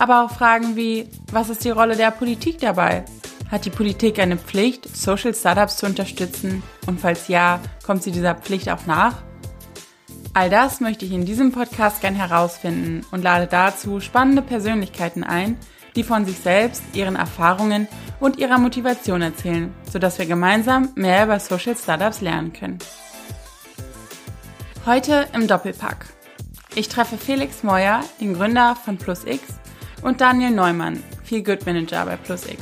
Aber auch Fragen wie, was ist die Rolle der Politik dabei? Hat die Politik eine Pflicht, Social Startups zu unterstützen? Und falls ja, kommt sie dieser Pflicht auch nach? All das möchte ich in diesem Podcast gern herausfinden und lade dazu spannende Persönlichkeiten ein, die von sich selbst, ihren Erfahrungen und ihrer Motivation erzählen, sodass wir gemeinsam mehr über Social Startups lernen können. Heute im Doppelpack. Ich treffe Felix Moyer, den Gründer von PlusX, und Daniel Neumann, Feel Good Manager bei PlusX.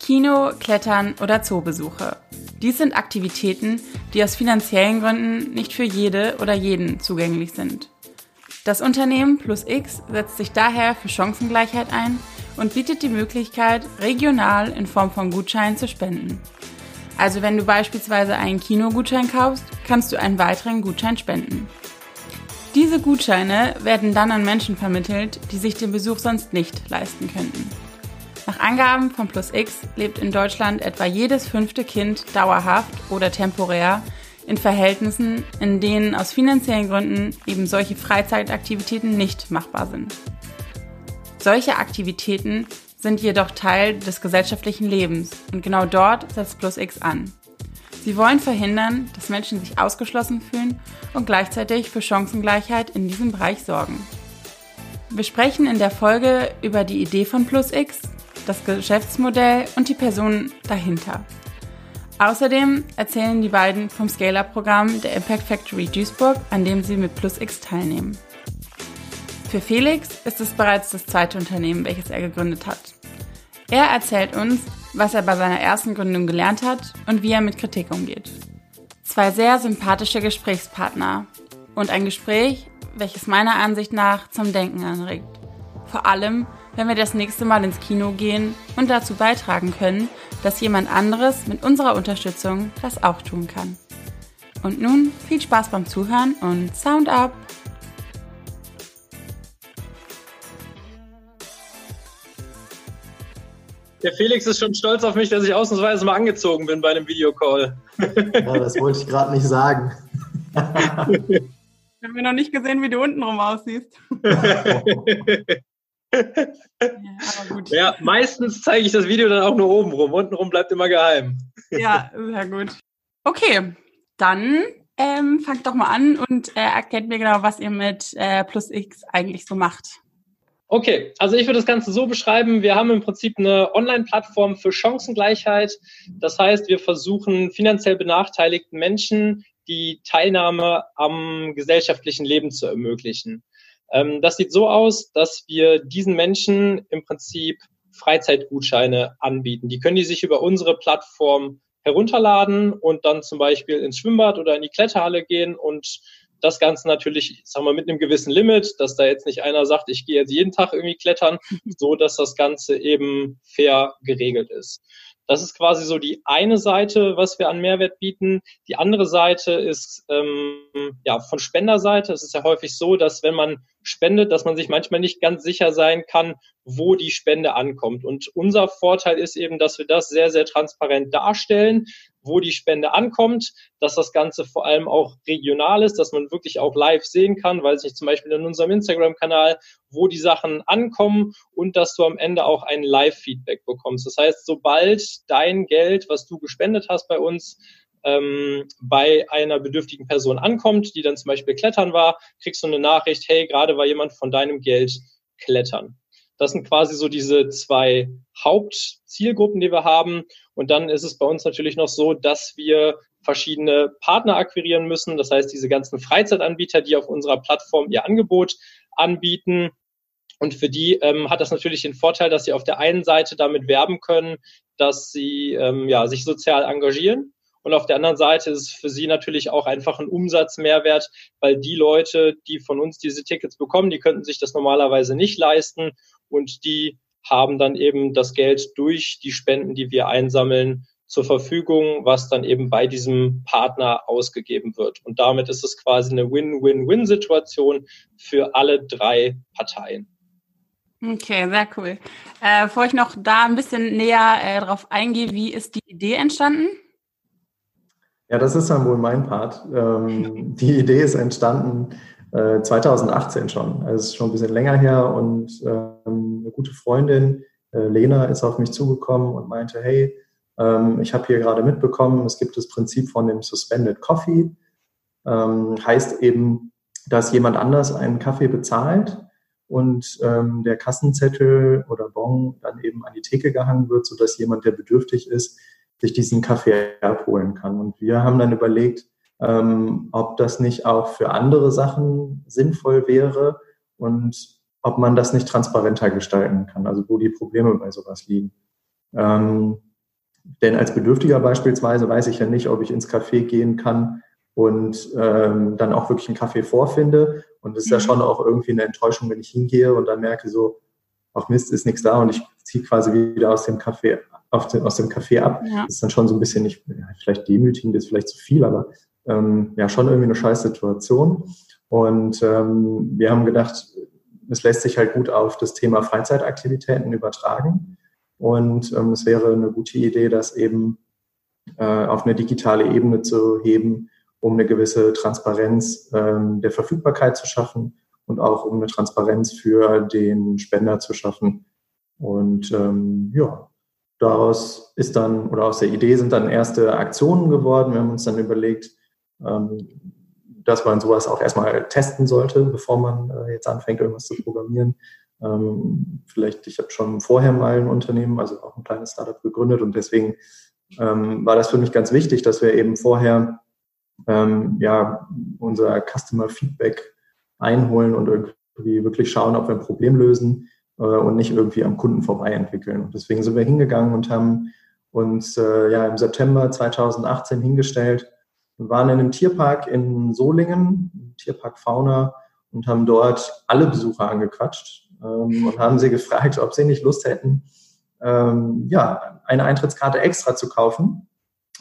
Kino, Klettern oder Zoobesuche. Dies sind Aktivitäten, die aus finanziellen Gründen nicht für jede oder jeden zugänglich sind. Das Unternehmen PlusX setzt sich daher für Chancengleichheit ein und bietet die Möglichkeit, regional in Form von Gutscheinen zu spenden. Also wenn du beispielsweise einen Kinogutschein kaufst, kannst du einen weiteren Gutschein spenden. Diese Gutscheine werden dann an Menschen vermittelt, die sich den Besuch sonst nicht leisten könnten. Nach Angaben von PlusX lebt in Deutschland etwa jedes fünfte Kind dauerhaft oder temporär in Verhältnissen, in denen aus finanziellen Gründen eben solche Freizeitaktivitäten nicht machbar sind. Solche Aktivitäten sind jedoch Teil des gesellschaftlichen Lebens und genau dort setzt Plus X an. Sie wollen verhindern, dass Menschen sich ausgeschlossen fühlen und gleichzeitig für Chancengleichheit in diesem Bereich sorgen. Wir sprechen in der Folge über die Idee von Plus X, das Geschäftsmodell und die Personen dahinter. Außerdem erzählen die beiden vom Scale-Up-Programm der Impact Factory Duisburg, an dem sie mit Plus X teilnehmen. Für Felix ist es bereits das zweite Unternehmen, welches er gegründet hat. Er erzählt uns, was er bei seiner ersten Gründung gelernt hat und wie er mit Kritik umgeht. Zwei sehr sympathische Gesprächspartner und ein Gespräch, welches meiner Ansicht nach zum Denken anregt. Vor allem, wenn wir das nächste Mal ins Kino gehen und dazu beitragen können, dass jemand anderes mit unserer Unterstützung das auch tun kann. Und nun viel Spaß beim Zuhören und Sound up! Der Felix ist schon stolz auf mich, dass ich ausnahmsweise mal angezogen bin bei einem Videocall. Ja, das wollte ich gerade nicht sagen. Wir haben noch nicht gesehen, wie du untenrum aussiehst. ja, ja, meistens zeige ich das Video dann auch nur oben rum. Untenrum bleibt immer geheim. Ja, sehr gut. Okay, dann ähm, fangt doch mal an und äh, erklärt mir genau, was ihr mit äh, Plus X eigentlich so macht. Okay, also ich würde das Ganze so beschreiben, wir haben im Prinzip eine Online-Plattform für Chancengleichheit. Das heißt, wir versuchen finanziell benachteiligten Menschen die Teilnahme am gesellschaftlichen Leben zu ermöglichen. Ähm, das sieht so aus, dass wir diesen Menschen im Prinzip Freizeitgutscheine anbieten. Die können die sich über unsere Plattform herunterladen und dann zum Beispiel ins Schwimmbad oder in die Kletterhalle gehen und das Ganze natürlich, sagen wir, mit einem gewissen Limit, dass da jetzt nicht einer sagt, ich gehe jetzt jeden Tag irgendwie klettern, so dass das Ganze eben fair geregelt ist. Das ist quasi so die eine Seite, was wir an Mehrwert bieten. Die andere Seite ist ähm, ja von Spenderseite. Es ist ja häufig so, dass wenn man spendet, dass man sich manchmal nicht ganz sicher sein kann, wo die Spende ankommt. Und unser Vorteil ist eben, dass wir das sehr, sehr transparent darstellen, wo die Spende ankommt, dass das Ganze vor allem auch regional ist, dass man wirklich auch live sehen kann, weil sich zum Beispiel in unserem Instagram-Kanal, wo die Sachen ankommen und dass du am Ende auch ein Live-Feedback bekommst. Das heißt, sobald dein Geld, was du gespendet hast bei uns, ähm, bei einer bedürftigen Person ankommt, die dann zum Beispiel klettern war, kriegst du eine Nachricht, hey, gerade war jemand von deinem Geld klettern. Das sind quasi so diese zwei Hauptzielgruppen, die wir haben. Und dann ist es bei uns natürlich noch so, dass wir verschiedene Partner akquirieren müssen. Das heißt, diese ganzen Freizeitanbieter, die auf unserer Plattform ihr Angebot anbieten. Und für die ähm, hat das natürlich den Vorteil, dass sie auf der einen Seite damit werben können, dass sie ähm, ja, sich sozial engagieren Und auf der anderen Seite ist es für sie natürlich auch einfach ein Umsatzmehrwert, weil die Leute, die von uns diese Tickets bekommen, die könnten sich das normalerweise nicht leisten und die haben dann eben das Geld durch die Spenden, die wir einsammeln, zur Verfügung, was dann eben bei diesem Partner ausgegeben wird. Und damit ist es quasi eine Win-Win-Win-Situation für alle drei Parteien. Okay, sehr cool. Äh, bevor ich noch da ein bisschen näher äh, drauf eingehe, wie ist die Idee entstanden? Ja, das ist dann wohl mein Part. Ähm, die Idee ist entstanden äh, 2018 schon. Also ist schon ein bisschen länger her und ähm, eine gute Freundin, äh, Lena, ist auf mich zugekommen und meinte, hey, ähm, ich habe hier gerade mitbekommen, es gibt das Prinzip von dem Suspended Coffee. Ähm, heißt eben, dass jemand anders einen Kaffee bezahlt und ähm, der Kassenzettel oder Bon dann eben an die Theke gehangen wird, sodass jemand, der bedürftig ist, sich diesen Kaffee abholen kann. Und wir haben dann überlegt, ähm, ob das nicht auch für andere Sachen sinnvoll wäre und ob man das nicht transparenter gestalten kann, also wo die Probleme bei sowas liegen. Ähm, denn als Bedürftiger beispielsweise weiß ich ja nicht, ob ich ins Café gehen kann und ähm, dann auch wirklich einen Kaffee vorfinde. Und es ist mhm. ja schon auch irgendwie eine Enttäuschung, wenn ich hingehe und dann merke so, auch Mist, ist nichts da und ich ziehe quasi wieder aus dem Café, den, aus dem Café ab. Ja. Das ist dann schon so ein bisschen nicht, vielleicht demütigend ist vielleicht zu viel, aber ähm, ja, schon irgendwie eine scheiß Situation. Und ähm, wir haben gedacht, es lässt sich halt gut auf das Thema Freizeitaktivitäten übertragen. Und ähm, es wäre eine gute Idee, das eben äh, auf eine digitale Ebene zu heben, um eine gewisse Transparenz ähm, der Verfügbarkeit zu schaffen und auch um eine Transparenz für den Spender zu schaffen. Und ähm, ja, daraus ist dann, oder aus der Idee sind dann erste Aktionen geworden. Wir haben uns dann überlegt, dass man sowas auch erstmal testen sollte, bevor man äh, jetzt anfängt, irgendwas zu programmieren. Ähm, vielleicht, ich habe schon vorher mal ein Unternehmen, also auch ein kleines Startup gegründet und deswegen ähm, war das für mich ganz wichtig, dass wir eben vorher ähm, ja unser Customer Feedback einholen und irgendwie wirklich schauen, ob wir ein Problem lösen äh, und nicht irgendwie am Kunden vorbei entwickeln. Und deswegen sind wir hingegangen und haben uns äh, ja im September 2018 hingestellt und waren in einem Tierpark in Solingen, Tierpark Fauna, und haben dort alle Besucher angequatscht ähm, und haben sie gefragt, ob sie nicht Lust hätten, ähm, ja, eine Eintrittskarte extra zu kaufen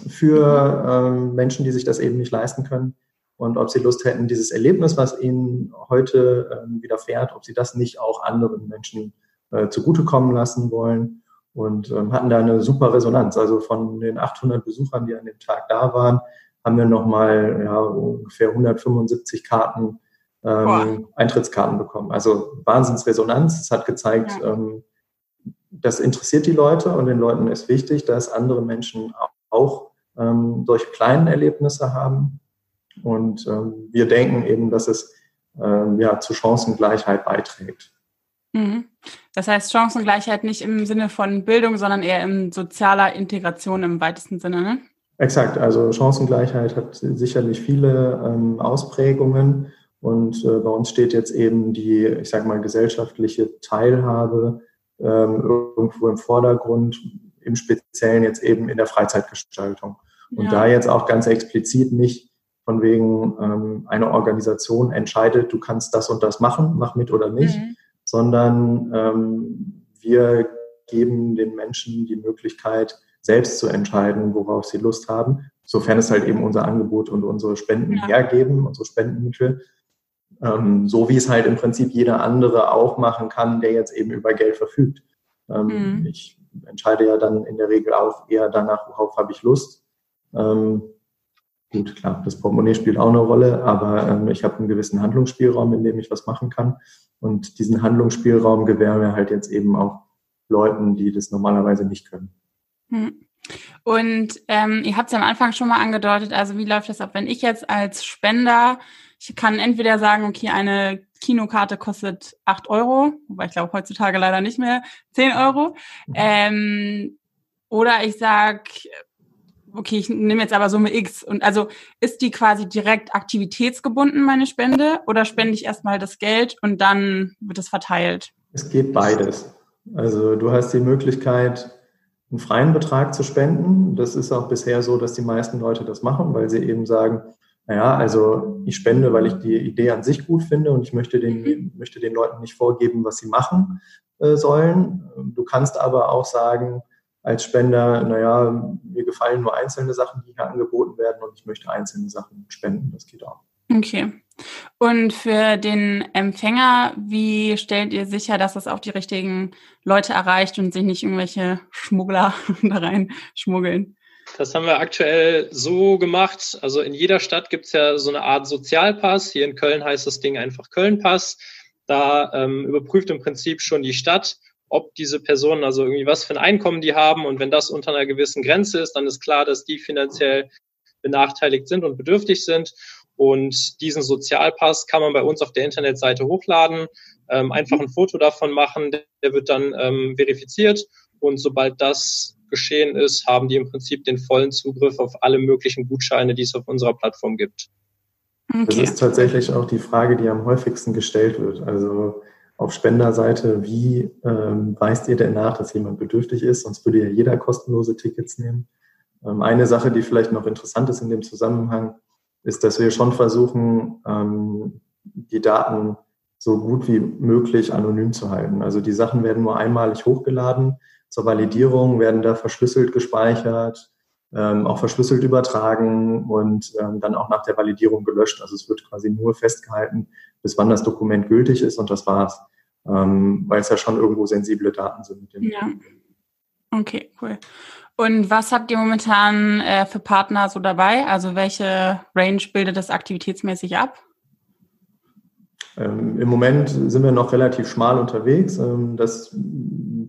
für ähm, Menschen, die sich das eben nicht leisten können und ob sie Lust hätten, dieses Erlebnis, was ihnen heute ähm, widerfährt, ob sie das nicht auch anderen Menschen äh, zugutekommen lassen wollen und ähm, hatten da eine super Resonanz. Also von den 800 Besuchern, die an dem Tag da waren, haben wir nochmal ja, ungefähr 175 Karten ähm, Eintrittskarten bekommen. Also Wahnsinnsresonanz. Es hat gezeigt, ja. ähm, das interessiert die Leute und den Leuten ist wichtig, dass andere Menschen auch ähm, solche kleinen Erlebnisse haben. Und ähm, wir denken eben, dass es ähm, ja, zu Chancengleichheit beiträgt. Mhm. Das heißt Chancengleichheit nicht im Sinne von Bildung, sondern eher in sozialer Integration im weitesten Sinne, ne? Exakt, also Chancengleichheit hat sicherlich viele ähm, Ausprägungen und äh, bei uns steht jetzt eben die, ich sage mal, gesellschaftliche Teilhabe ähm, irgendwo im Vordergrund, im Speziellen jetzt eben in der Freizeitgestaltung. Und ja. da jetzt auch ganz explizit nicht von wegen ähm, eine Organisation entscheidet, du kannst das und das machen, mach mit oder nicht, mhm. sondern ähm, wir geben den Menschen die Möglichkeit, selbst zu entscheiden, worauf sie Lust haben, sofern es halt eben unser Angebot und unsere Spenden ja. hergeben, unsere Spendenmittel. Ähm, so wie es halt im Prinzip jeder andere auch machen kann, der jetzt eben über Geld verfügt. Ähm, mhm. Ich entscheide ja dann in der Regel auch eher danach, worauf habe ich Lust. Ähm, gut, klar, das Portemonnaie spielt auch eine Rolle, aber ähm, ich habe einen gewissen Handlungsspielraum, in dem ich was machen kann. Und diesen Handlungsspielraum gewähren wir halt jetzt eben auch Leuten, die das normalerweise nicht können. Mhm. Und ähm, ihr habt es ja am Anfang schon mal angedeutet, also wie läuft das ab, wenn ich jetzt als Spender ich kann entweder sagen, okay, eine Kinokarte kostet acht Euro, wobei ich glaube heutzutage leider nicht mehr zehn Euro. Mhm. Ähm, oder ich sag, okay, ich nehme jetzt aber Summe X. Und also ist die quasi direkt aktivitätsgebunden, meine Spende, oder spende ich erstmal das Geld und dann wird es verteilt? Es geht beides. Also du hast die Möglichkeit, einen freien Betrag zu spenden. Das ist auch bisher so, dass die meisten Leute das machen, weil sie eben sagen, naja, also ich spende, weil ich die Idee an sich gut finde und ich möchte den, mhm. möchte den Leuten nicht vorgeben, was sie machen äh, sollen. Du kannst aber auch sagen, als Spender, naja, mir gefallen nur einzelne Sachen, die hier angeboten werden und ich möchte einzelne Sachen spenden. Das geht auch. Okay. Und für den Empfänger, wie stellt ihr sicher, dass es auch die richtigen Leute erreicht und sich nicht irgendwelche Schmuggler da rein schmuggeln? Das haben wir aktuell so gemacht. Also in jeder Stadt gibt es ja so eine Art Sozialpass. Hier in Köln heißt das Ding einfach Kölnpass. Da ähm, überprüft im Prinzip schon die Stadt, ob diese Personen, also irgendwie was für ein Einkommen die haben. Und wenn das unter einer gewissen Grenze ist, dann ist klar, dass die finanziell benachteiligt sind und bedürftig sind. Und diesen Sozialpass kann man bei uns auf der Internetseite hochladen, ähm, einfach ein Foto davon machen, der wird dann ähm, verifiziert. Und sobald das geschehen ist, haben die im Prinzip den vollen Zugriff auf alle möglichen Gutscheine, die es auf unserer Plattform gibt. Okay. Das ist tatsächlich auch die Frage, die am häufigsten gestellt wird. Also auf Spenderseite, wie ähm, weist ihr denn nach, dass jemand bedürftig ist? Sonst würde ja jeder kostenlose Tickets nehmen. Ähm, eine Sache, die vielleicht noch interessant ist in dem Zusammenhang, ist, dass wir schon versuchen, ähm, die Daten so gut wie möglich anonym zu halten. Also die Sachen werden nur einmalig hochgeladen. Zur Validierung werden da verschlüsselt gespeichert, ähm, auch verschlüsselt übertragen und ähm, dann auch nach der Validierung gelöscht. Also es wird quasi nur festgehalten, bis wann das Dokument gültig ist und das war's. Ähm, weil es ja schon irgendwo sensible Daten sind. ja. Okay, cool. Und was habt ihr momentan äh, für Partner so dabei? Also welche Range bildet das aktivitätsmäßig ab? Ähm, Im Moment sind wir noch relativ schmal unterwegs. Ähm, das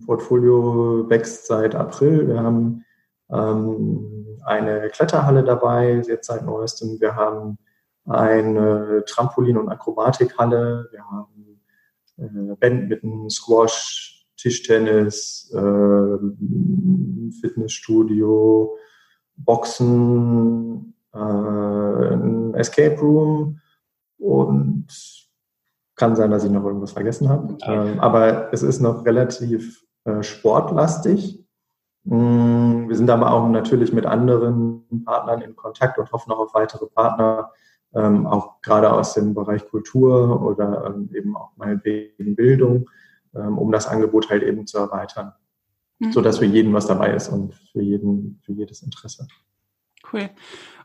Portfolio wächst seit April. Wir haben ähm, eine Kletterhalle dabei, jetzt seit neuestem. Wir haben eine Trampolin- und Akrobatikhalle. Wir haben äh, Band mit einem Squash, Tischtennis, äh, Fitnessstudio, Boxen, äh, ein Escape Room und kann sein, dass ich noch irgendwas vergessen habe. Ähm, aber es ist noch relativ äh, sportlastig. Mm, wir sind aber auch natürlich mit anderen Partnern in Kontakt und hoffen auch auf weitere Partner, ähm, auch gerade aus dem Bereich Kultur oder ähm, eben auch meinetwegen Bildung. Ähm, um das Angebot halt eben zu erweitern. Mhm. Sodass für jeden was dabei ist und für jeden, für jedes Interesse. Cool.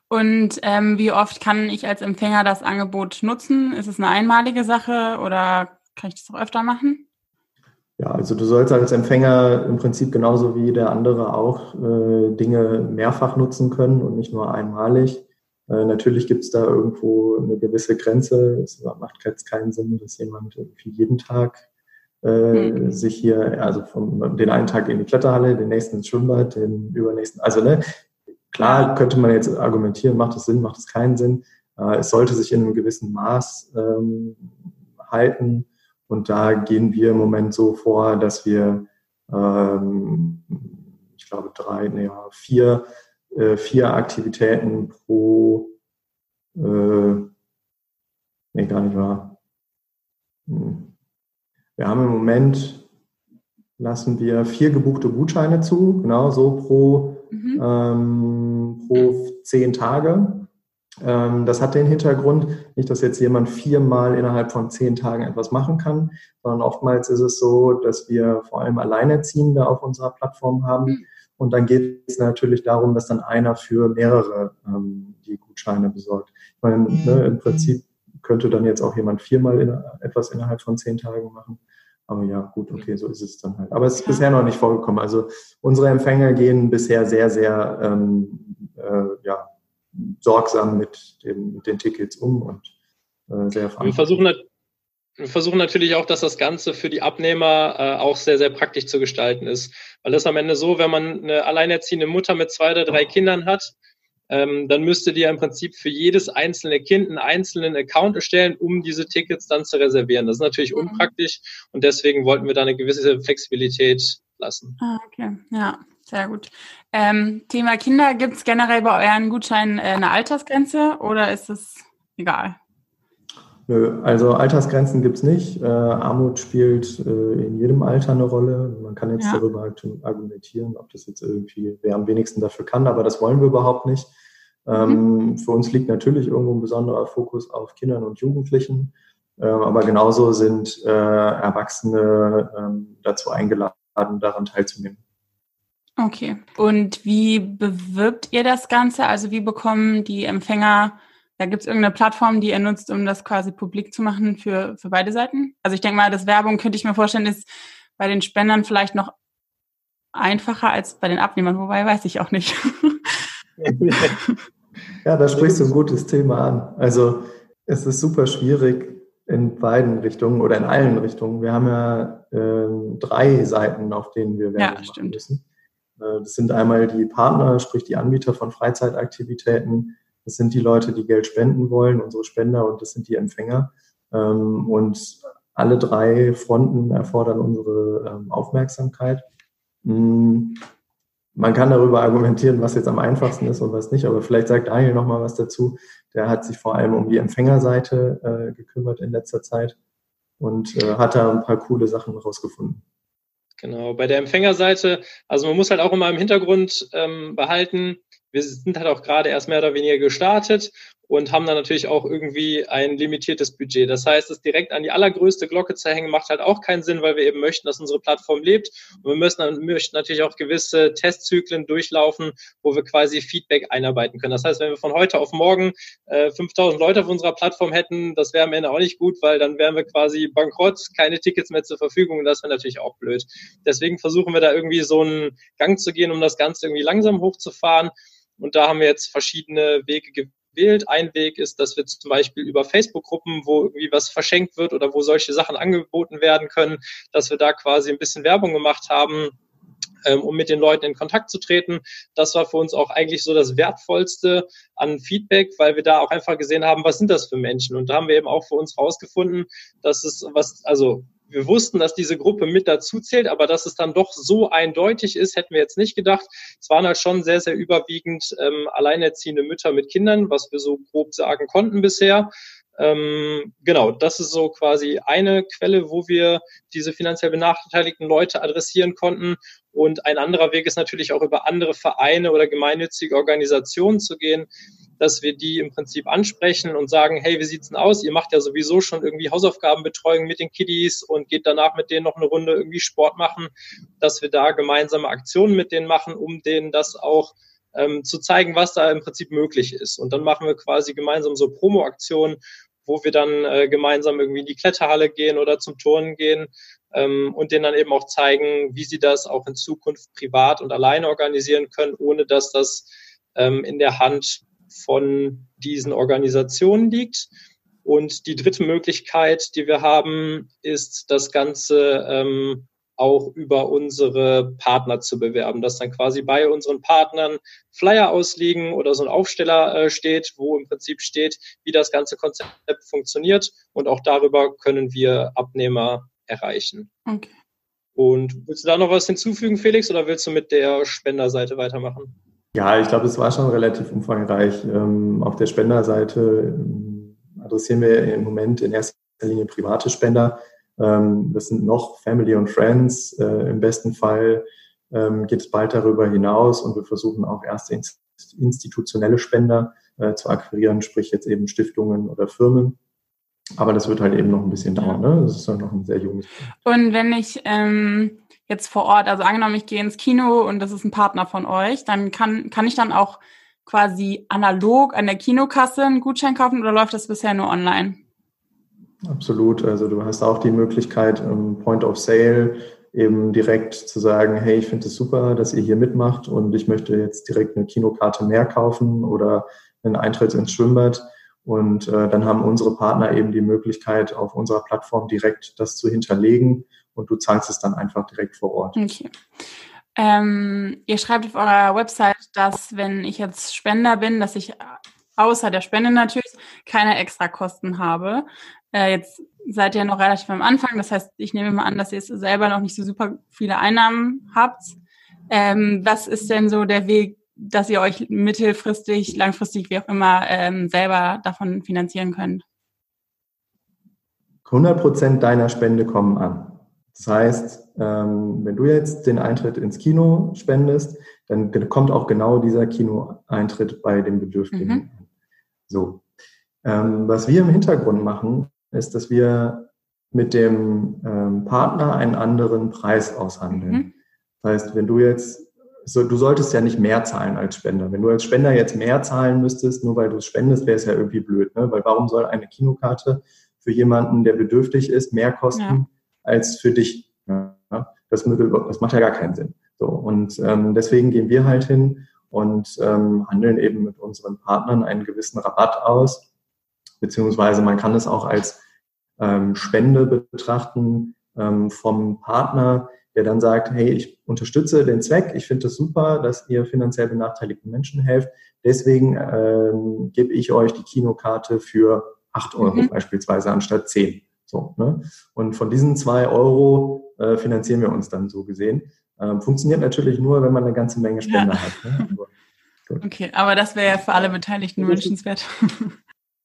Und ähm, wie oft kann ich als Empfänger das Angebot nutzen? Ist es eine einmalige Sache oder kann ich das auch öfter machen? Ja, also du sollst als Empfänger im Prinzip genauso wie der andere auch äh, Dinge mehrfach nutzen können und nicht nur einmalig. Äh, natürlich gibt es da irgendwo eine gewisse Grenze. Es macht jetzt keinen Sinn, dass jemand irgendwie jeden Tag äh, mhm. sich hier, also vom, den einen Tag in die Kletterhalle, den nächsten ins Schwimmbad, den übernächsten, also ne, klar könnte man jetzt argumentieren, macht es Sinn, macht es keinen Sinn. Äh, es sollte sich in einem gewissen Maß ähm, halten und da gehen wir im Moment so vor, dass wir, ähm, ich glaube, drei, nee, vier, äh, vier Aktivitäten pro, äh, nee, gar nicht wahr. Hm wir haben im Moment, lassen wir vier gebuchte Gutscheine zu, genau so pro, mhm. ähm, pro zehn Tage. Ähm, das hat den Hintergrund, nicht, dass jetzt jemand viermal innerhalb von zehn Tagen etwas machen kann, sondern oftmals ist es so, dass wir vor allem Alleinerziehende auf unserer Plattform haben. Mhm. Und dann geht es natürlich darum, dass dann einer für mehrere ähm, die Gutscheine besorgt. Ich meine, ne, im Prinzip könnte dann jetzt auch jemand viermal in, etwas innerhalb von zehn Tagen machen. Aber ja, gut, okay, so ist es dann halt. Aber es ist ja. bisher noch nicht vorgekommen. Also unsere Empfänger gehen bisher sehr, sehr ähm, äh, ja, sorgsam mit, dem, mit den Tickets um und äh, sehr wir versuchen, wir versuchen natürlich auch, dass das Ganze für die Abnehmer äh, auch sehr, sehr praktisch zu gestalten ist. Weil das am Ende so, wenn man eine alleinerziehende Mutter mit zwei oder drei Kindern hat, ähm, dann müsstet ihr im Prinzip für jedes einzelne Kind einen einzelnen Account erstellen, um diese Tickets dann zu reservieren. Das ist natürlich mhm. unpraktisch und deswegen wollten wir da eine gewisse Flexibilität lassen. Ah, okay, ja, sehr gut. Ähm, Thema Kinder, gibt es generell bei euren Gutscheinen äh, eine Altersgrenze oder ist es egal? Nö, also Altersgrenzen gibt's nicht. Äh, Armut spielt äh, in jedem Alter eine Rolle. Man kann jetzt ja. darüber argumentieren, ob das jetzt irgendwie, wer am wenigsten dafür kann, aber das wollen wir überhaupt nicht. Ähm, mhm. Für uns liegt natürlich irgendwo ein besonderer Fokus auf Kindern und Jugendlichen, ähm, aber genauso sind äh, Erwachsene ähm, dazu eingeladen, daran teilzunehmen. Okay. Und wie bewirbt ihr das Ganze? Also wie bekommen die Empfänger da gibt es irgendeine Plattform, die ihr nutzt, um das quasi publik zu machen für, für beide Seiten? Also ich denke mal, das Werbung könnte ich mir vorstellen, ist bei den Spendern vielleicht noch einfacher als bei den Abnehmern, wobei weiß ich auch nicht. ja, da sprichst du ein gutes Thema an. Also es ist super schwierig in beiden Richtungen oder in allen Richtungen. Wir haben ja äh, drei Seiten, auf denen wir Werbung ja, machen müssen. Äh, das sind einmal die Partner, sprich die Anbieter von Freizeitaktivitäten, das sind die Leute, die Geld spenden wollen, unsere Spender, und das sind die Empfänger. Ähm, und alle drei Fronten erfordern unsere ähm, Aufmerksamkeit. Hm, man kann darüber argumentieren, was jetzt am einfachsten ist und was nicht, aber vielleicht sagt Daniel noch mal was dazu. Der hat sich vor allem um die Empfängerseite äh, gekümmert in letzter Zeit und äh, hat da ein paar coole Sachen rausgefunden. Genau, bei der Empfängerseite, also man muss halt auch immer im Hintergrund ähm, behalten, wir sind halt auch gerade erst mehr oder weniger gestartet und haben dann natürlich auch irgendwie ein limitiertes Budget. Das heißt, es direkt an die allergrößte Glocke zu hängen, macht halt auch keinen Sinn, weil wir eben möchten, dass unsere Plattform lebt. Und wir müssen möchten natürlich auch gewisse Testzyklen durchlaufen, wo wir quasi Feedback einarbeiten können. Das heißt, wenn wir von heute auf morgen äh, 5000 Leute auf unserer Plattform hätten, das wäre am Ende auch nicht gut, weil dann wären wir quasi bankrott, keine Tickets mehr zur Verfügung und das wäre natürlich auch blöd. Deswegen versuchen wir da irgendwie so einen Gang zu gehen, um das Ganze irgendwie langsam hochzufahren. Und da haben wir jetzt verschiedene Wege gewählt. Ein Weg ist, dass wir zum Beispiel über Facebook-Gruppen, wo irgendwie was verschenkt wird oder wo solche Sachen angeboten werden können, dass wir da quasi ein bisschen Werbung gemacht haben, ähm, um mit den Leuten in Kontakt zu treten. Das war für uns auch eigentlich so das Wertvollste an Feedback, weil wir da auch einfach gesehen haben, was sind das für Menschen? Und da haben wir eben auch für uns rausgefunden, dass es was, also wir wussten, dass diese Gruppe mit dazu zählt, aber dass es dann doch so eindeutig ist, hätten wir jetzt nicht gedacht. Es waren halt schon sehr, sehr überwiegend ähm, alleinerziehende Mütter mit Kindern, was wir so grob sagen konnten bisher. Ähm, genau, das ist so quasi eine Quelle, wo wir diese finanziell benachteiligten Leute adressieren konnten. Und ein anderer Weg ist natürlich auch über andere Vereine oder gemeinnützige Organisationen zu gehen dass wir die im Prinzip ansprechen und sagen, hey, wie sieht's denn aus? Ihr macht ja sowieso schon irgendwie Hausaufgabenbetreuung mit den Kiddies und geht danach mit denen noch eine Runde irgendwie Sport machen, dass wir da gemeinsame Aktionen mit denen machen, um denen das auch ähm, zu zeigen, was da im Prinzip möglich ist. Und dann machen wir quasi gemeinsam so Promo-Aktionen, wo wir dann äh, gemeinsam irgendwie in die Kletterhalle gehen oder zum Turnen gehen ähm, und denen dann eben auch zeigen, wie sie das auch in Zukunft privat und alleine organisieren können, ohne dass das ähm, in der Hand von diesen Organisationen liegt. Und die dritte Möglichkeit, die wir haben, ist das Ganze ähm, auch über unsere Partner zu bewerben, dass dann quasi bei unseren Partnern Flyer ausliegen oder so ein Aufsteller äh, steht, wo im Prinzip steht, wie das ganze Konzept funktioniert und auch darüber können wir Abnehmer erreichen. Okay. Und willst du da noch was hinzufügen, Felix, oder willst du mit der Spenderseite weitermachen? Ja, ich glaube, es war schon relativ umfangreich. Ähm, auf der Spenderseite ähm, adressieren wir im Moment in erster Linie private Spender. Ähm, das sind noch Family und Friends. Äh, Im besten Fall ähm, geht es bald darüber hinaus und wir versuchen auch erste institutionelle Spender äh, zu akquirieren, sprich jetzt eben Stiftungen oder Firmen. Aber das wird halt eben noch ein bisschen dauern. Ne? Das ist dann noch ein sehr junges. Und wenn ich ähm, jetzt vor Ort, also angenommen, ich gehe ins Kino und das ist ein Partner von euch, dann kann, kann ich dann auch quasi analog an der Kinokasse einen Gutschein kaufen oder läuft das bisher nur online? Absolut. Also du hast auch die Möglichkeit, im Point of Sale eben direkt zu sagen, hey, ich finde es super, dass ihr hier mitmacht und ich möchte jetzt direkt eine Kinokarte mehr kaufen oder einen Eintritt ins Schwimmbad. Und äh, dann haben unsere Partner eben die Möglichkeit, auf unserer Plattform direkt das zu hinterlegen und du zahlst es dann einfach direkt vor Ort. Okay. Ähm, ihr schreibt auf eurer Website, dass wenn ich jetzt Spender bin, dass ich außer der Spende natürlich keine extra Kosten habe. Äh, jetzt seid ihr noch relativ am Anfang, das heißt, ich nehme mal an, dass ihr selber noch nicht so super viele Einnahmen habt. Ähm, was ist denn so der Weg, dass ihr euch mittelfristig, langfristig, wie auch immer, ähm, selber davon finanzieren könnt? 100 Prozent deiner Spende kommen an. Das heißt, ähm, wenn du jetzt den Eintritt ins Kino spendest, dann kommt auch genau dieser Kinoeintritt bei dem Bedürftigen. Mhm. So. Ähm, was wir im Hintergrund machen, ist, dass wir mit dem ähm, Partner einen anderen Preis aushandeln. Mhm. Das heißt, wenn du jetzt, so, du solltest ja nicht mehr zahlen als Spender. Wenn du als Spender jetzt mehr zahlen müsstest, nur weil du es spendest, wäre es ja irgendwie blöd, ne? Weil warum soll eine Kinokarte für jemanden, der bedürftig ist, mehr kosten ja. als für dich? Ja? Das, das, macht ja gar keinen Sinn. So, und ähm, deswegen gehen wir halt hin und ähm, handeln eben mit unseren Partnern einen gewissen Rabatt aus, beziehungsweise man kann es auch als ähm, Spende betrachten ähm, vom Partner, der dann sagt, hey, ich unterstütze den Zweck, ich finde es das super, dass ihr finanziell benachteiligten Menschen helft, deswegen ähm, gebe ich euch die Kinokarte für acht Euro mhm. beispielsweise anstatt zehn. So, ne? Und von diesen zwei Euro äh, finanzieren wir uns dann so gesehen. Ähm, funktioniert natürlich nur, wenn man eine ganze Menge Spender ja. hat. Ne? Aber, okay, aber das wäre ja für alle Beteiligten wünschenswert.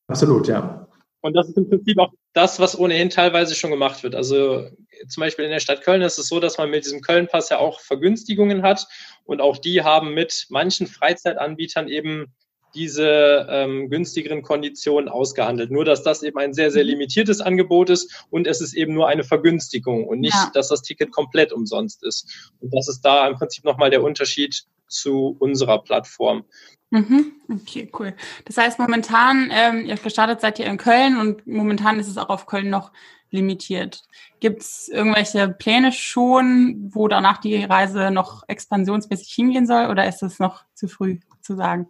Absolut, ja. Und das ist im Prinzip auch das, was ohnehin teilweise schon gemacht wird. Also zum Beispiel in der Stadt Köln ist es so, dass man mit diesem Köln-Pass ja auch Vergünstigungen hat. Und auch die haben mit manchen Freizeitanbietern eben diese ähm, günstigeren Konditionen ausgehandelt. Nur, dass das eben ein sehr, sehr mhm. limitiertes Angebot ist und es ist eben nur eine Vergünstigung und nicht, ja. dass das Ticket komplett umsonst ist. Und das ist da im Prinzip nochmal der Unterschied zu unserer Plattform. Mhm. Okay, cool. Das heißt, momentan, ähm, ihr gestartet seid ihr in Köln und momentan ist es auch auf Köln noch limitiert. Gibt es irgendwelche Pläne schon, wo danach die Reise noch expansionsmäßig hingehen soll oder ist es noch zu früh zu sagen?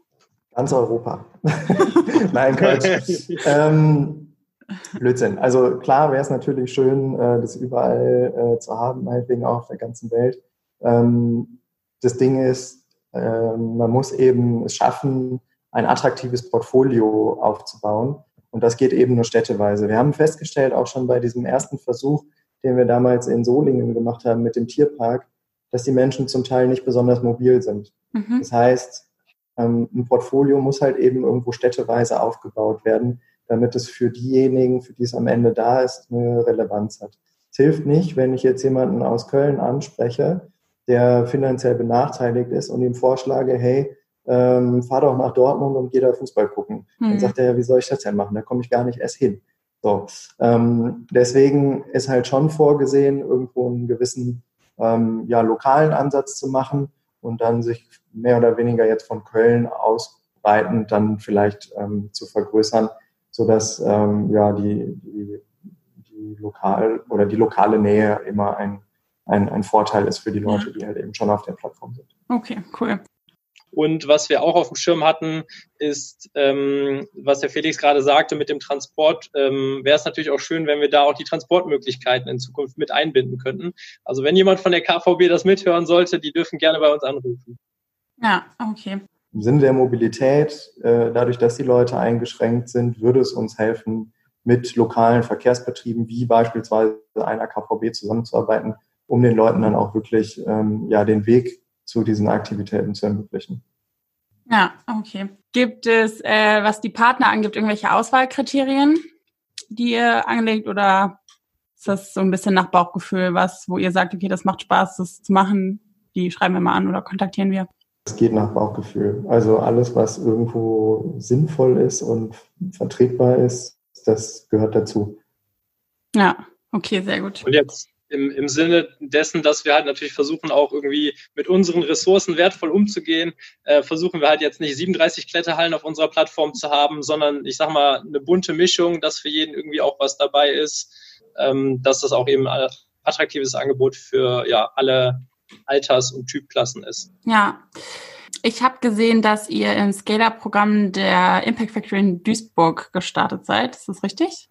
Ganz Europa. Nein, Quatsch. ähm, Blödsinn. Also klar wäre es natürlich schön, äh, das überall äh, zu haben, meinetwegen auch auf der ganzen Welt. Ähm, das Ding ist, äh, man muss eben es schaffen, ein attraktives Portfolio aufzubauen. Und das geht eben nur städteweise. Wir haben festgestellt, auch schon bei diesem ersten Versuch, den wir damals in Solingen gemacht haben mit dem Tierpark, dass die Menschen zum Teil nicht besonders mobil sind. Mhm. Das heißt, ähm, ein Portfolio muss halt eben irgendwo städteweise aufgebaut werden, damit es für diejenigen, für die es am Ende da ist, eine Relevanz hat. Es hilft nicht, wenn ich jetzt jemanden aus Köln anspreche, der finanziell benachteiligt ist und ihm vorschlage, hey, ähm, fahr doch nach Dortmund und geh da Fußball gucken. Mhm. Dann sagt er, wie soll ich das denn machen? Da komme ich gar nicht erst hin. So, ähm, deswegen ist halt schon vorgesehen, irgendwo einen gewissen ähm, ja, lokalen Ansatz zu machen und dann sich mehr oder weniger jetzt von Köln ausbreitend dann vielleicht ähm, zu vergrößern, sodass ähm, ja die, die, die lokal oder die lokale Nähe immer ein, ein, ein Vorteil ist für die Leute, die halt eben schon auf der Plattform sind. Okay, cool. Und was wir auch auf dem Schirm hatten, ist, ähm, was der Felix gerade sagte mit dem Transport, ähm, wäre es natürlich auch schön, wenn wir da auch die Transportmöglichkeiten in Zukunft mit einbinden könnten. Also wenn jemand von der KVB das mithören sollte, die dürfen gerne bei uns anrufen. Ja, okay. Im Sinne der Mobilität, äh, dadurch, dass die Leute eingeschränkt sind, würde es uns helfen, mit lokalen Verkehrsbetrieben wie beispielsweise einer KVB zusammenzuarbeiten, um den Leuten dann auch wirklich ähm, ja, den Weg zu diesen Aktivitäten zu ermöglichen. Ja, okay. Gibt es, äh, was die Partner angibt, irgendwelche Auswahlkriterien, die ihr anlegt oder ist das so ein bisschen nach Bauchgefühl, was, wo ihr sagt, okay, das macht Spaß, das zu machen, die schreiben wir mal an oder kontaktieren wir? Es geht nach Bauchgefühl. Also alles, was irgendwo sinnvoll ist und vertretbar ist, das gehört dazu. Ja, okay, sehr gut. Und jetzt im, im Sinne dessen, dass wir halt natürlich versuchen, auch irgendwie mit unseren Ressourcen wertvoll umzugehen, äh, versuchen wir halt jetzt nicht 37 Kletterhallen auf unserer Plattform zu haben, sondern ich sag mal eine bunte Mischung, dass für jeden irgendwie auch was dabei ist, ähm, dass das auch eben ein attraktives Angebot für ja alle Alters- und Typklassen ist. Ja. Ich habe gesehen, dass ihr im Scaler-Programm der Impact Factory in Duisburg gestartet seid. Ist das richtig?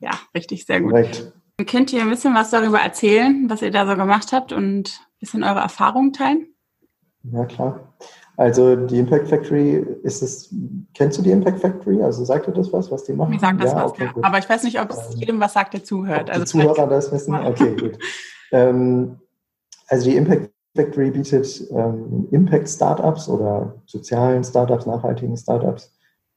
Ja, richtig, sehr gut. Korrekt. Könnt ihr ein bisschen was darüber erzählen, was ihr da so gemacht habt und ein bisschen eure Erfahrungen teilen? Ja, klar. Also die Impact Factory ist es, kennst du die Impact Factory? Also sagt dir das was, was die machen? Mir sagt das ja, was, okay, ja. Gut. Aber ich weiß nicht, ob es ähm, jedem was sagt, der zuhört. also die Zuhörer das wissen? Okay, gut. ähm, also die Impact Factory bietet ähm, Impact Startups oder sozialen Startups, nachhaltigen Startups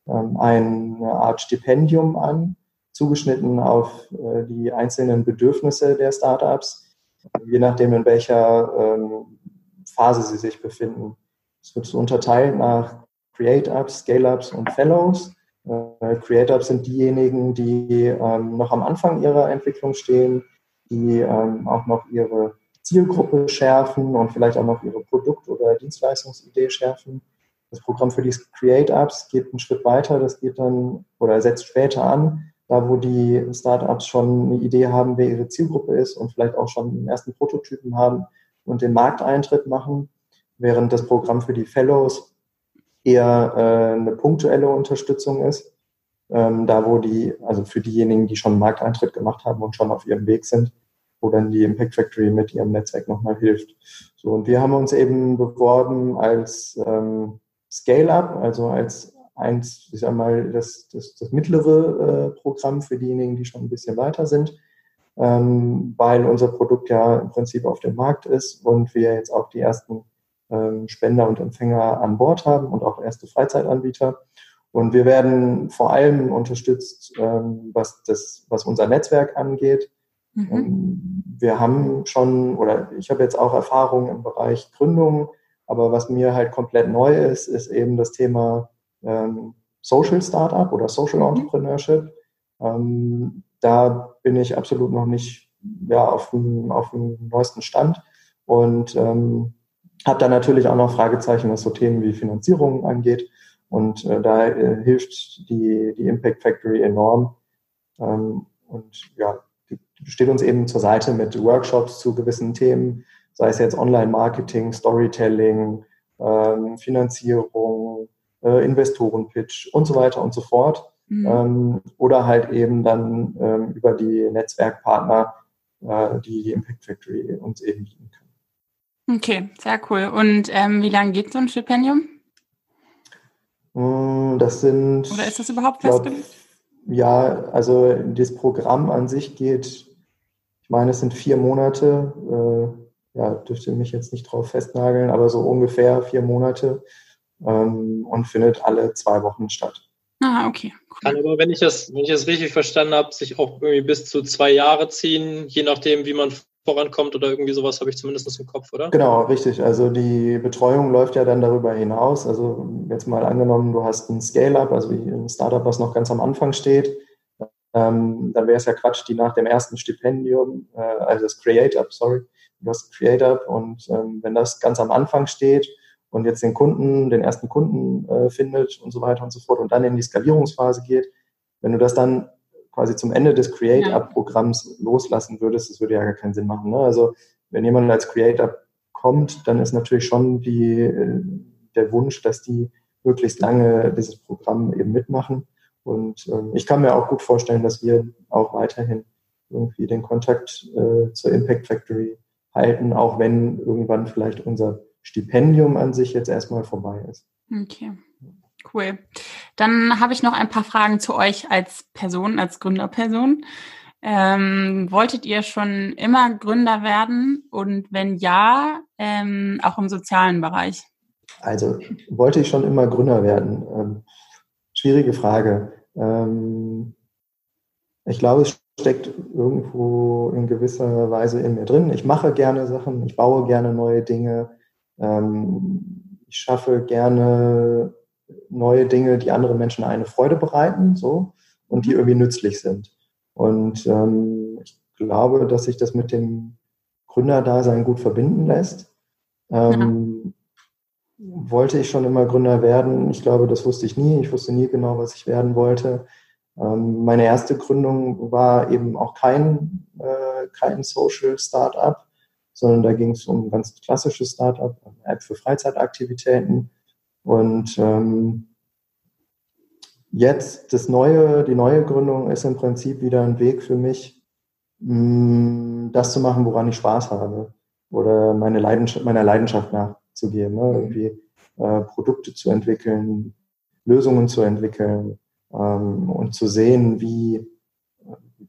ähm, eine Art Stipendium an, zugeschnitten auf äh, die einzelnen Bedürfnisse der Startups, je nachdem, in welcher ähm, Phase sie sich befinden. Es wird unterteilt nach Create-Ups, Scale-Ups und Fellows. Äh, Create-Ups sind diejenigen, die ähm, noch am Anfang ihrer Entwicklung stehen, die ähm, auch noch ihre Zielgruppe schärfen und vielleicht auch noch ihre Produkt- oder Dienstleistungsidee schärfen. Das Programm für die Create-Ups geht einen Schritt weiter, das geht dann oder setzt später an, da wo die Startups schon eine Idee haben, wer ihre Zielgruppe ist und vielleicht auch schon den ersten Prototypen haben und den Markteintritt machen, während das Programm für die Fellows eher äh, eine punktuelle Unterstützung ist, ähm, da wo die, also für diejenigen, die schon Markteintritt gemacht haben und schon auf ihrem Weg sind, wo dann die Impact Factory mit ihrem Netzwerk nochmal hilft. So, und wir haben uns eben beworben als ähm, Scale-Up, also als eins, ich sag mal, das, das, das mittlere äh, Programm für diejenigen, die schon ein bisschen weiter sind, ähm, weil unser Produkt ja im Prinzip auf dem Markt ist und wir jetzt auch die ersten ähm, Spender und Empfänger an Bord haben und auch erste Freizeitanbieter. Und wir werden vor allem unterstützt, ähm, was, das, was unser Netzwerk angeht. Mhm. Ähm, wir haben schon, oder ich habe jetzt auch Erfahrungen im Bereich Gründung, aber was mir halt komplett neu ist, ist eben das Thema ähm, Social Startup oder Social mhm. Entrepreneurship. Ähm, da bin ich absolut noch nicht ja, auf, dem, auf dem neuesten Stand und ähm, habe da natürlich auch noch Fragezeichen, was so Themen wie Finanzierung angeht. Und äh, da äh, hilft die, die Impact Factory enorm. Ähm, und ja, steht uns eben zur Seite mit Workshops zu gewissen Themen, sei es jetzt Online-Marketing, Storytelling, ähm, Finanzierung, äh, Investorenpitch und so weiter und so fort. Mhm. Ähm, oder halt eben dann ähm, über die Netzwerkpartner, äh, die die Impact Factory uns eben bieten kann. Okay, sehr cool. Und ähm, wie lange geht so ein Stipendium? Mm, das sind. Oder ist das überhaupt festgelegt? Ja, also das Programm an sich geht, ich meine, es sind vier Monate. Äh, ja, dürfte mich jetzt nicht drauf festnageln, aber so ungefähr vier Monate ähm, und findet alle zwei Wochen statt. Ah, okay. Cool. Kann aber, wenn ich das, wenn ich das richtig verstanden habe, sich auch irgendwie bis zu zwei Jahre ziehen, je nachdem, wie man vorankommt oder irgendwie sowas habe ich zumindest im Kopf, oder? Genau, richtig. Also die Betreuung läuft ja dann darüber hinaus. Also jetzt mal angenommen, du hast ein Scale-up, also ein Startup, was noch ganz am Anfang steht, ähm, dann wäre es ja Quatsch, die nach dem ersten Stipendium, äh, also das Create-Up, sorry, du hast Create-Up und ähm, wenn das ganz am Anfang steht und jetzt den Kunden, den ersten Kunden äh, findet und so weiter und so fort und dann in die Skalierungsphase geht, wenn du das dann quasi zum Ende des Create-Up-Programms loslassen würdest, das würde ja gar keinen Sinn machen. Ne? Also wenn jemand als Create-Up kommt, dann ist natürlich schon die, äh, der Wunsch, dass die möglichst lange dieses Programm eben mitmachen. Und ähm, ich kann mir auch gut vorstellen, dass wir auch weiterhin irgendwie den Kontakt äh, zur Impact Factory halten, auch wenn irgendwann vielleicht unser Stipendium an sich jetzt erstmal vorbei ist. Okay, cool. Dann habe ich noch ein paar Fragen zu euch als Person, als Gründerperson. Ähm, wolltet ihr schon immer Gründer werden? Und wenn ja, ähm, auch im sozialen Bereich? Also wollte ich schon immer Gründer werden? Ähm, schwierige Frage. Ähm, ich glaube, es steckt irgendwo in gewisser Weise in mir drin. Ich mache gerne Sachen, ich baue gerne neue Dinge. Ähm, ich schaffe gerne neue Dinge, die anderen Menschen eine Freude bereiten, so, und die mhm. irgendwie nützlich sind. Und ähm, ich glaube, dass sich das mit dem Gründerdasein gut verbinden lässt. Ähm, ja. Wollte ich schon immer Gründer werden? Ich glaube, das wusste ich nie. Ich wusste nie genau, was ich werden wollte. Ähm, meine erste Gründung war eben auch kein, äh, kein Social Startup, sondern da ging es um ein ganz klassisches Startup, eine App für Freizeitaktivitäten. Und ähm, jetzt das neue, die neue Gründung ist im Prinzip wieder ein Weg für mich, mh, mm, das zu machen, woran ich Spaß habe oder meine Leidenschaft, meiner Leidenschaft nachzugehen, ne? irgendwie äh, Produkte zu entwickeln, Lösungen zu entwickeln ähm, und zu sehen, wie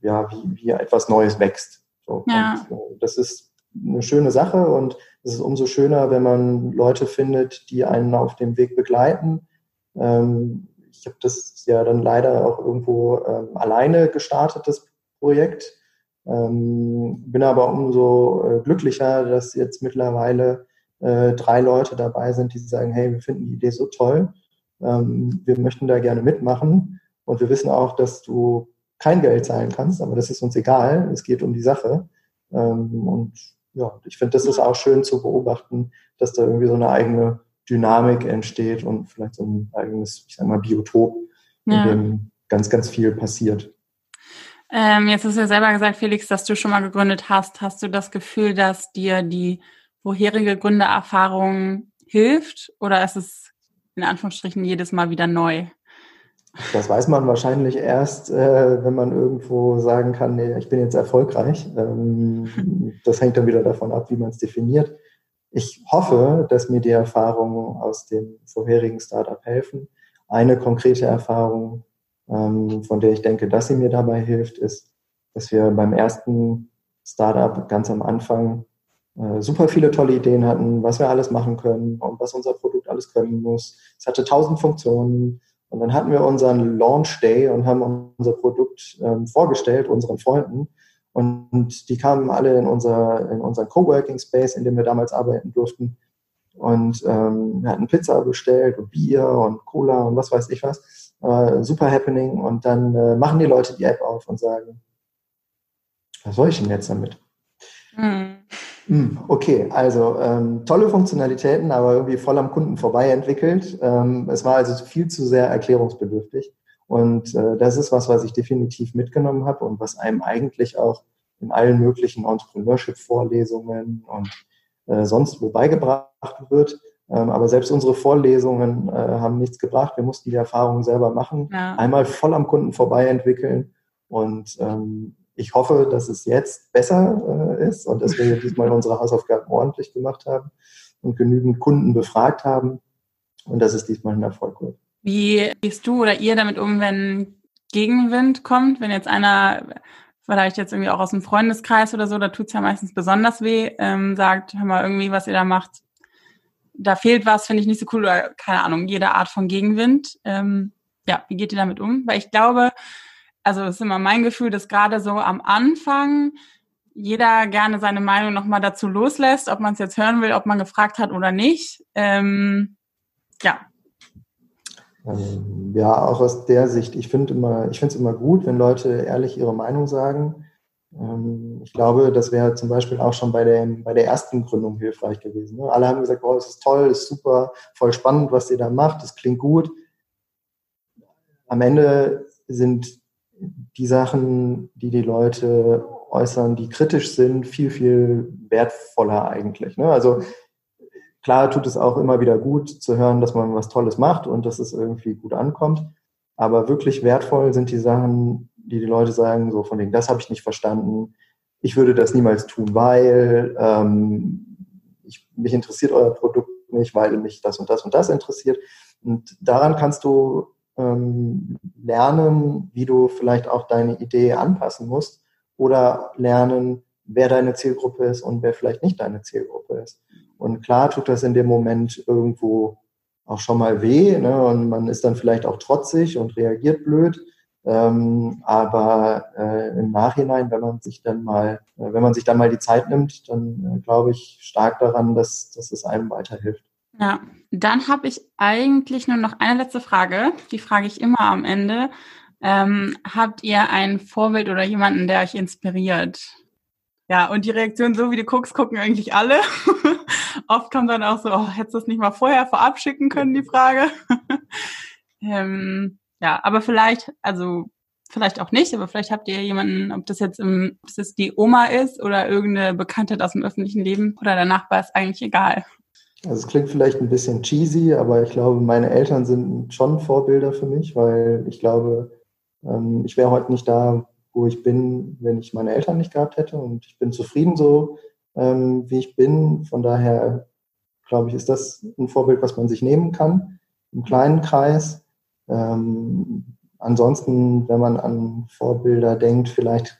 ja wie, wie etwas Neues wächst. So. Ja. Und, äh, das ist eine schöne Sache und es ist umso schöner, wenn man Leute findet, die einen auf dem Weg begleiten. Ähm, ich habe das ja dann leider auch irgendwo ähm, alleine gestartet, das Projekt. Ähm, bin aber umso äh, glücklicher, dass jetzt mittlerweile äh, drei Leute dabei sind, die sagen, hey, wir finden die Idee so toll, ähm, wir möchten da gerne mitmachen und wir wissen auch, dass du kein Geld zahlen kannst, aber das ist uns egal, es geht um die Sache. Ähm, und ja, ich finde, das ist auch schön zu beobachten, dass da irgendwie so eine eigene Dynamik entsteht und vielleicht so ein eigenes, ich sag mal, Biotop, ja. in dem ganz, ganz viel passiert. Ähm, jetzt hast du ja selber gesagt, Felix, dass du schon mal gegründet hast. Hast du das Gefühl, dass dir die vorherige Gründererfahrung hilft oder ist es in Anführungsstrichen jedes Mal wieder neu? Das weiß man wahrscheinlich erst, äh, wenn man irgendwo sagen kann, nee, ich bin jetzt erfolgreich. Ähm, das hängt dann wieder davon ab, wie man es definiert. Ich hoffe, dass mir die Erfahrungen aus dem vorherigen Startup helfen. Eine konkrete Erfahrung, ähm, von der ich denke, dass sie mir dabei hilft, ist, dass wir beim ersten Startup ganz am Anfang äh, super viele tolle Ideen hatten, was wir alles machen können und was unser Produkt alles können muss. Es hatte tausend Funktionen. Und dann hatten wir unseren Launch Day und haben unser Produkt ähm, vorgestellt, unseren Freunden. Und die kamen alle in unser, in unseren Coworking Space, in dem wir damals arbeiten durften. Und ähm, wir hatten Pizza bestellt und Bier und Cola und was weiß ich was. Äh, super happening. Und dann äh, machen die Leute die App auf und sagen, was soll ich denn jetzt damit? Mhm. Okay, also ähm, tolle Funktionalitäten, aber irgendwie voll am Kunden vorbei entwickelt. Ähm, es war also viel zu sehr erklärungsbedürftig. Und äh, das ist was, was ich definitiv mitgenommen habe und was einem eigentlich auch in allen möglichen Entrepreneurship-Vorlesungen und äh, sonst wo beigebracht wird. Ähm, aber selbst unsere Vorlesungen äh, haben nichts gebracht. Wir mussten die Erfahrungen selber machen, ja. einmal voll am Kunden vorbei entwickeln. Und ähm, ich hoffe, dass es jetzt besser äh, ist und dass wir diesmal unsere Hausaufgaben ordentlich gemacht haben und genügend Kunden befragt haben und dass es diesmal ein Erfolg wird. Wie gehst du oder ihr damit um, wenn Gegenwind kommt, wenn jetzt einer vielleicht jetzt irgendwie auch aus dem Freundeskreis oder so, da tut's ja meistens besonders weh, ähm, sagt, hör mal, irgendwie, was ihr da macht, da fehlt was, finde ich nicht so cool oder keine Ahnung, jede Art von Gegenwind. Ähm, ja, wie geht ihr damit um? Weil ich glaube, also es ist immer mein Gefühl, dass gerade so am Anfang jeder gerne seine Meinung nochmal dazu loslässt, ob man es jetzt hören will, ob man gefragt hat oder nicht. Ähm, ja, ähm, ja, auch aus der Sicht. Ich finde immer, ich finde es immer gut, wenn Leute ehrlich ihre Meinung sagen. Ähm, ich glaube, das wäre zum Beispiel auch schon bei der, bei der ersten Gründung hilfreich gewesen. Ne? Alle haben gesagt, oh, es ist toll, es ist super, voll spannend, was ihr da macht, es klingt gut. Am Ende sind die Sachen, die die Leute äußern, die kritisch sind, viel, viel wertvoller eigentlich. Ne? Also Klar tut es auch immer wieder gut zu hören, dass man was Tolles macht und dass es irgendwie gut ankommt. Aber wirklich wertvoll sind die Sachen, die die Leute sagen, so von denen, das habe ich nicht verstanden. Ich würde das niemals tun, weil ähm, ich, mich interessiert euer Produkt nicht, weil mich das und das und das interessiert. Und daran kannst du ähm, lernen, wie du vielleicht auch deine Idee anpassen musst oder lernen, wer deine Zielgruppe ist und wer vielleicht nicht deine Zielgruppe ist. Und klar tut das in dem Moment irgendwo auch schon mal weh ne? und man ist dann vielleicht auch trotzig und reagiert blöd. Ähm, aber äh, im Nachhinein, wenn man sich dann mal, äh, wenn man sich dann mal die Zeit nimmt, dann äh, glaube ich stark daran, dass, dass es einem weiterhilft. Ja, dann habe ich eigentlich nur noch eine letzte Frage. Die frage ich immer am Ende. Ähm, habt ihr ein Vorbild oder jemanden, der euch inspiriert? Ja, und die Reaktion, so wie du guckst, gucken eigentlich alle. Oft kommt dann auch so, oh, hättest du das nicht mal vorher vorab schicken können, die Frage. ähm, ja, aber vielleicht, also vielleicht auch nicht, aber vielleicht habt ihr jemanden, ob das jetzt im, ob das die Oma ist oder irgendeine Bekanntheit aus dem öffentlichen Leben oder der Nachbar ist eigentlich egal. Also es klingt vielleicht ein bisschen cheesy, aber ich glaube, meine Eltern sind schon Vorbilder für mich, weil ich glaube, ähm, ich wäre heute nicht da, wo ich bin, wenn ich meine Eltern nicht gehabt hätte. Und ich bin zufrieden so, ähm, wie ich bin. Von daher glaube ich, ist das ein Vorbild, was man sich nehmen kann im kleinen Kreis. Ähm, ansonsten, wenn man an Vorbilder denkt, vielleicht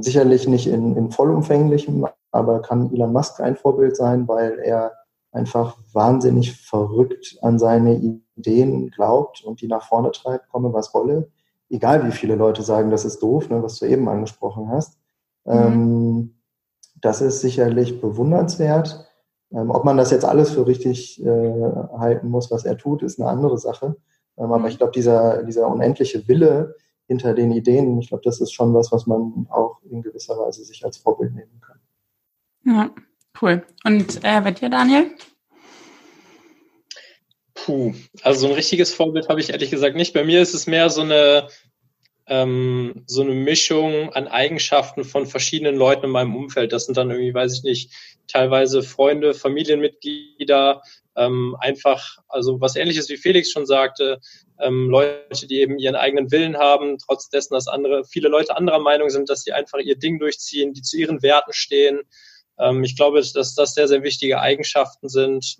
sicherlich nicht in, in vollumfänglichem, aber kann Elon Musk ein Vorbild sein, weil er einfach wahnsinnig verrückt an seine Ideen glaubt und die nach vorne treibt, komme was wolle. Egal wie viele Leute sagen, das ist doof, ne, was du eben angesprochen hast. Mhm. Ähm, das ist sicherlich bewundernswert. Ähm, ob man das jetzt alles für richtig äh, halten muss, was er tut, ist eine andere Sache. Ähm, aber mhm. ich glaube, dieser, dieser unendliche Wille hinter den Ideen, ich glaube, das ist schon was, was man auch in gewisser Weise sich als Vorbild nehmen kann. Ja, cool. Und äh, bei dir, Daniel? Puh, also so ein richtiges Vorbild habe ich ehrlich gesagt nicht. Bei mir ist es mehr so eine ähm, so eine Mischung an Eigenschaften von verschiedenen Leuten in meinem Umfeld. Das sind dann irgendwie, weiß ich nicht, teilweise Freunde, Familienmitglieder, ähm, einfach, also was ähnliches wie Felix schon sagte, ähm, Leute, die eben ihren eigenen Willen haben, trotz dessen, dass andere, viele Leute anderer Meinung sind, dass sie einfach ihr Ding durchziehen, die zu ihren Werten stehen. Ähm, ich glaube, dass das sehr, sehr wichtige Eigenschaften sind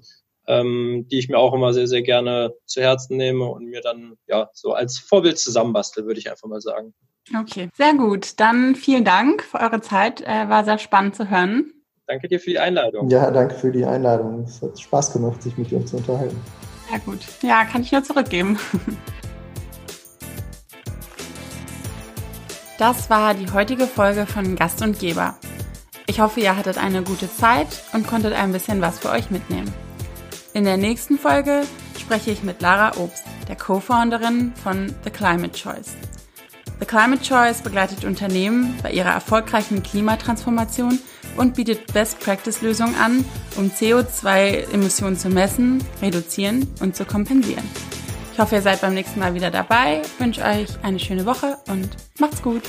ähm, die ich mir auch immer sehr, sehr gerne zu Herzen nehme und mir dann ja so als Vorbild zusammenbastle, würde ich einfach mal sagen. Okay, sehr gut. Dann vielen Dank für eure Zeit. Äh, war sehr spannend zu hören. Danke dir für die Einladung. Ja, danke für die Einladung. Es hat Spaß gemacht, sich mit dir zu unterhalten. Ja, gut. Ja, kann ich nur zurückgeben. Das war die heutige Folge von Gast und Geber. Ich hoffe, ihr hattet eine gute Zeit und konntet ein bisschen was für euch mitnehmen. In der nächsten Folge spreche ich mit Lara Obst, der Co-Founderin von The Climate Choice. The Climate Choice begleitet Unternehmen bei ihrer erfolgreichen Klimatransformation und bietet Best-Practice-Lösungen an, um CO2-Emissionen zu messen, reduzieren und zu kompensieren. Ich hoffe, ihr seid beim nächsten Mal wieder dabei, wünsche euch eine schöne Woche und macht's gut!